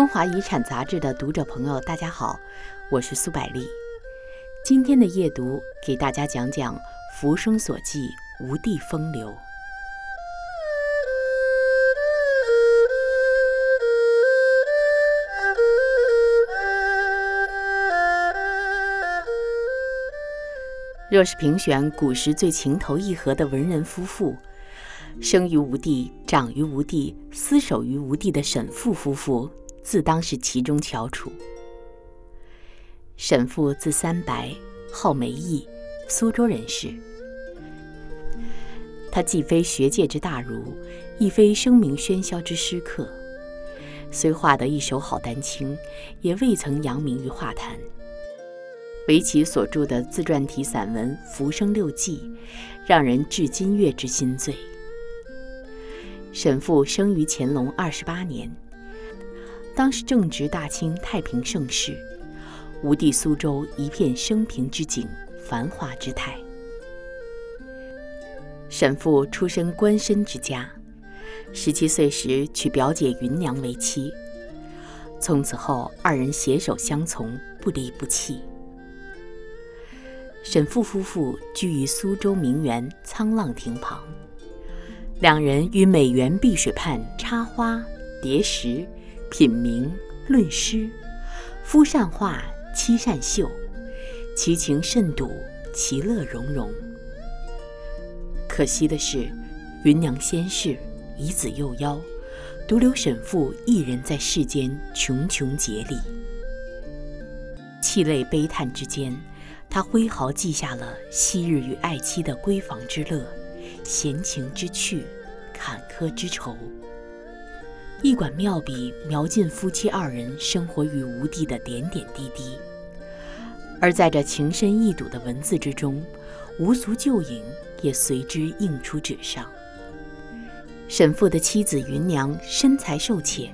中华遗产杂志的读者朋友，大家好，我是苏百丽。今天的夜读给大家讲讲《浮生所记·吴地风流》。若是评选古时最情投意合的文人夫妇，生于吴地、长于吴地、厮守于吴地的沈复夫妇，自当是其中翘楚。沈复字三白，号梅义，苏州人士。他既非学界之大儒，亦非声名喧嚣之诗客，虽画得一手好丹青，也未曾扬名于画坛。唯其所著的自传体散文《浮生六记》，让人至今阅之心醉。沈复生于乾隆二十八年，当时正值大清太平盛世，吴地苏州一片升平之景，繁华之态。沈复出身官绅之家，十七岁时娶表姐芸娘为妻，从此后二人携手相从，不离不弃。沈复夫妇居于苏州名园沧浪亭旁，两人于美园碧水畔插花、叠石、品茗、论诗，夫善画，妻善绣，其情甚笃，其乐融融。可惜的是，芸娘先逝，遗子幼夭，独留沈复一人在世间穷穷竭力，泣泪悲叹之间。他挥毫记下了昔日与爱妻的闺房之乐、闲情之趣、坎坷之愁，一管妙笔描尽夫妻二人生活于吴地的点点滴滴。而在这情深意笃的文字之中，无俗旧影也随之映出纸上。沈复的妻子芸娘身材瘦切，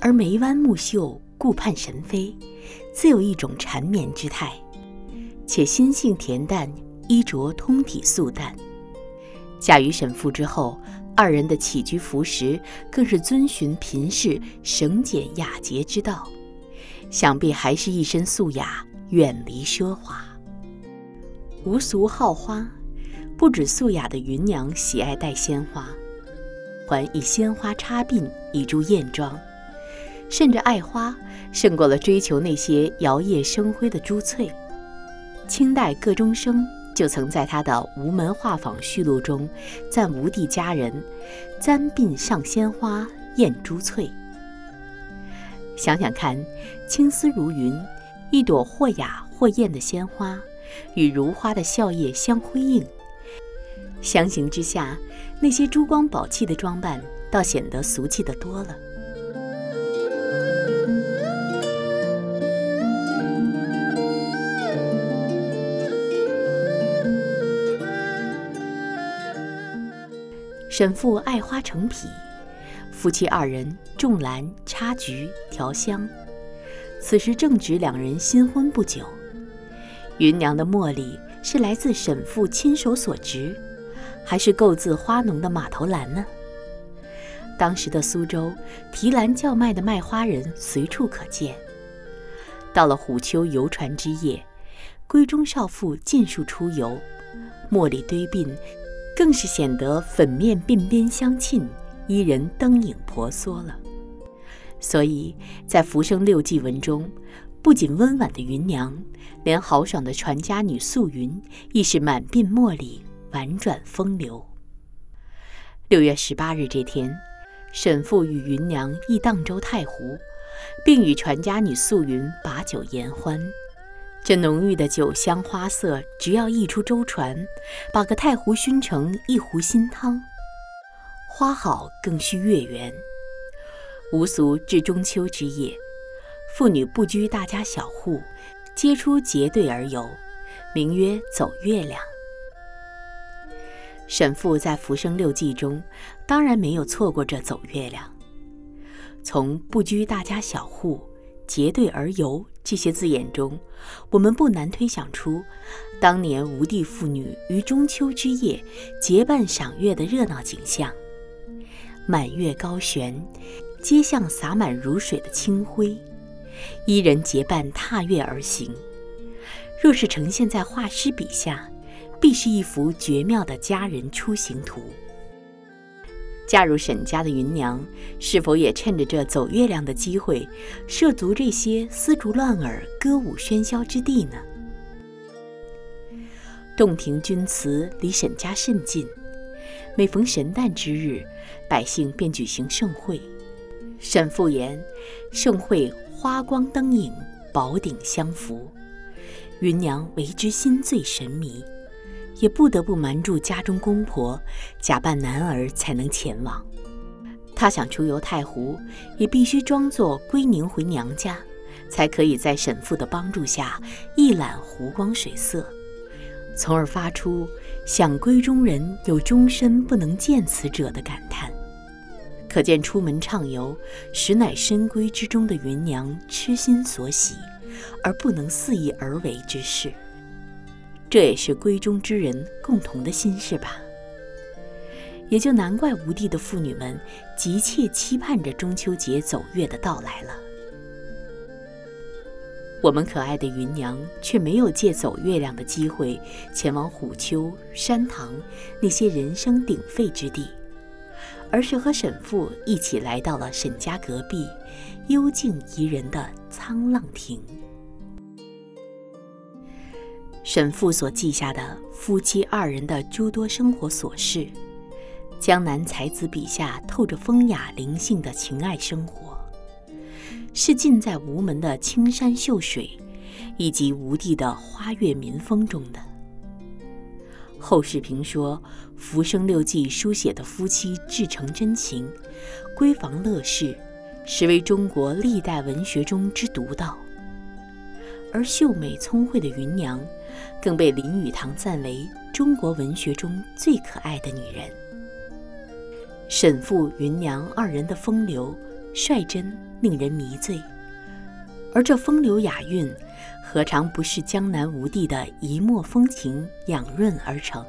而眉弯目秀、顾盼神飞，自有一种缠绵之态。且心性恬淡，衣着通体素淡。嫁于沈复之后，二人的起居服食更是遵循贫士省俭雅洁之道，想必还是一身素雅，远离奢华。无俗好花，不止素雅的芸娘喜爱戴鲜花，还以鲜花插鬓以助艳妆，甚至爱花胜过了追求那些摇曳生辉的珠翠。清代各中生就曾在他的《吴门画舫序录》中赞吴地佳人“簪鬓上鲜花艳珠翠”。想想看，青丝如云，一朵或雅或艳的鲜花，与如花的笑靥相辉映，相形之下，那些珠光宝气的装扮倒显得俗气的多了。沈复爱花成癖，夫妻二人种兰、插菊、调香。此时正值两人新婚不久。芸娘的茉莉是来自沈父亲手所植，还是购自花农的马头兰呢？当时的苏州，提篮叫卖的卖花人随处可见。到了虎丘游船之夜，闺中少妇尽数出游，茉莉堆鬓。更是显得粉面鬓边相沁，伊人灯影婆娑了。所以在《浮生六记》文中，不仅温婉的芸娘，连豪爽的传家女素云亦是满鬓茉莉，婉转风流。六月十八日这天，沈复与芸娘亦荡舟太湖，并与传家女素云把酒言欢。这浓郁的酒香花色，只要一出舟船，把个太湖熏成一壶新汤。花好更需月圆。吴俗至中秋之夜，妇女不拘大家小户，皆出结对而游，名曰走月亮。沈复在《浮生六记》中，当然没有错过这走月亮。从不拘大家小户。结对而游这些字眼中，我们不难推想出，当年吴地妇女于中秋之夜结伴赏月的热闹景象。满月高悬，街巷洒满如水的清辉，伊人结伴踏月而行。若是呈现在画师笔下，必是一幅绝妙的佳人出行图。嫁入沈家的芸娘，是否也趁着这走月亮的机会，涉足这些丝竹乱耳、歌舞喧嚣之地呢？洞庭君祠离沈家甚近，每逢神诞之日，百姓便举行盛会。沈复言，盛会花光灯影，宝鼎相扶，芸娘为之心醉神迷。也不得不瞒住家中公婆，假扮男儿才能前往。他想出游太湖，也必须装作归宁回娘家，才可以在沈父的帮助下一览湖光水色，从而发出“想闺中人，有终身不能见此者”的感叹。可见出门畅游，实乃深闺之中的芸娘痴心所喜，而不能肆意而为之事。这也是闺中之人共同的心事吧，也就难怪吴地的妇女们急切期盼着中秋节走月的到来了。我们可爱的芸娘却没有借走月亮的机会前往虎丘、山塘那些人声鼎沸之地，而是和沈父一起来到了沈家隔壁幽静宜人的沧浪亭。沈父所记下的夫妻二人的诸多生活琐事，江南才子笔下透着风雅灵性的情爱生活，是尽在吴门的青山秀水，以及吴地的花月民风中的。后世评说《浮生六记》书写的夫妻至诚真情，闺房乐事，实为中国历代文学中之独到。而秀美聪慧的芸娘。更被林语堂赞为中国文学中最可爱的女人。沈复、芸娘二人的风流率真，令人迷醉。而这风流雅韵，何尝不是江南吴地的一抹风情养润而成？